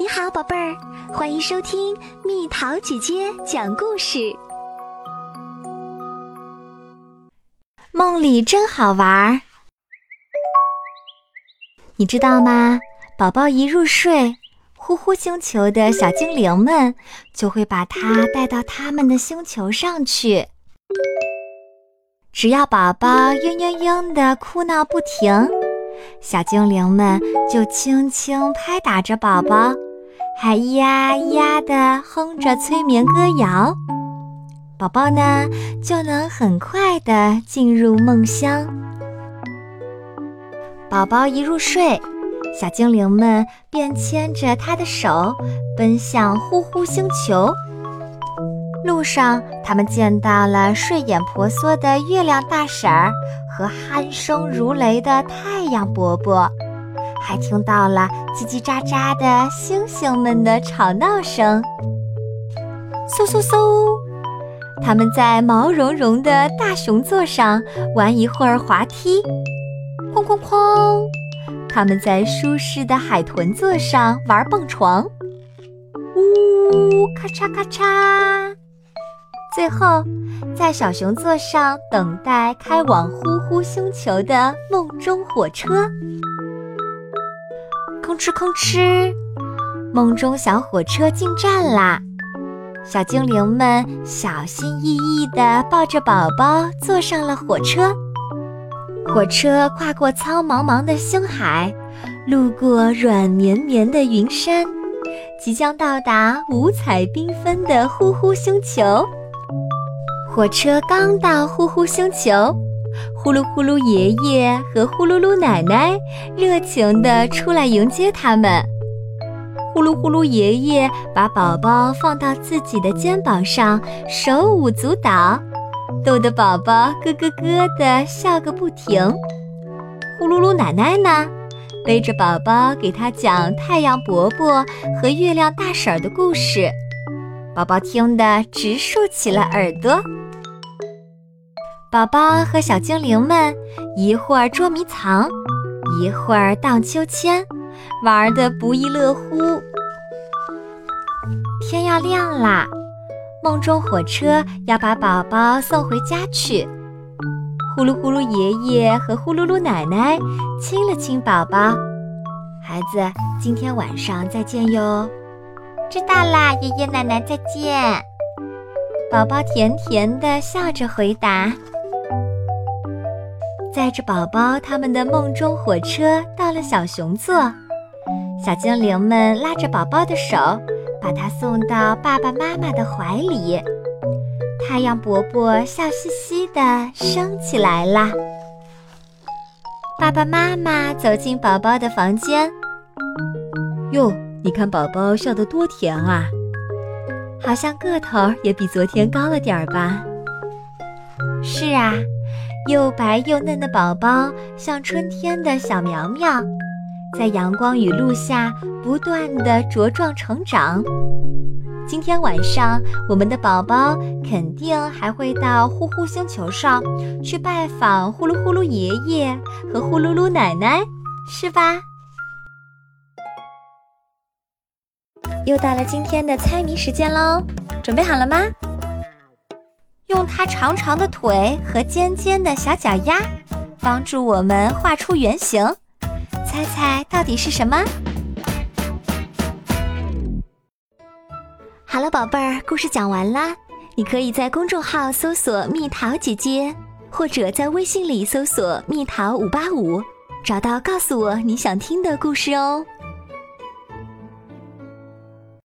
你好，宝贝儿，欢迎收听蜜桃姐姐讲故事。梦里真好玩儿，你知道吗？宝宝一入睡，呼呼星球的小精灵们就会把它带到他们的星球上去。只要宝宝嘤嘤嘤的哭闹不停，小精灵们就轻轻拍打着宝宝。还咿呀咿呀地哼着催眠歌谣，宝宝呢就能很快地进入梦乡。宝宝一入睡，小精灵们便牵着他的手奔向呼呼星球。路上，他们见到了睡眼婆娑的月亮大婶儿和鼾声如雷的太阳伯伯。还听到了叽叽喳喳的星星们的吵闹声。嗖嗖嗖，他们在毛茸茸的大熊座上玩一会儿滑梯。哐哐哐，他们在舒适的海豚座上玩蹦床。呜，咔嚓咔嚓。最后，在小熊座上等待开往呼呼星球的梦中火车。吭哧吭哧，梦中小火车进站啦！小精灵们小心翼翼地抱着宝宝坐上了火车。火车跨过苍茫茫的星海，路过软绵绵的云山，即将到达五彩缤纷的呼呼星球。火车刚到呼呼星球。呼噜呼噜爷爷和呼噜噜奶奶热情地出来迎接他们。呼噜呼噜爷爷把宝宝放到自己的肩膀上，手舞足蹈，逗得宝宝咯咯咯地笑个不停。呼噜噜奶奶呢，背着宝宝给他讲太阳伯伯和月亮大婶的故事，宝宝听得直竖起了耳朵。宝宝和小精灵们一会儿捉迷藏，一会儿荡秋千，玩得不亦乐乎。天要亮啦，梦中火车要把宝宝送回家去。呼噜呼噜爷爷和呼噜噜奶奶亲了亲宝宝，孩子，今天晚上再见哟。知道啦，爷爷奶奶再见。宝宝甜甜地笑着回答。载着宝宝，他们的梦中火车到了小熊座。小精灵们拉着宝宝的手，把他送到爸爸妈妈的怀里。太阳伯伯笑嘻嘻地升起来啦。爸爸妈妈走进宝宝的房间。哟，你看宝宝笑得多甜啊！好像个头也比昨天高了点儿吧？是啊。又白又嫩的宝宝像春天的小苗苗，在阳光雨露下不断的茁壮成长。今天晚上，我们的宝宝肯定还会到呼呼星球上去拜访呼噜呼噜爷爷和呼噜噜奶奶，是吧？又到了今天的猜谜时间喽，准备好了吗？用它长长的腿和尖尖的小脚丫，帮助我们画出圆形。猜猜到底是什么？好了，宝贝儿，故事讲完啦。你可以在公众号搜索“蜜桃姐姐”，或者在微信里搜索“蜜桃五八五”，找到告诉我你想听的故事哦。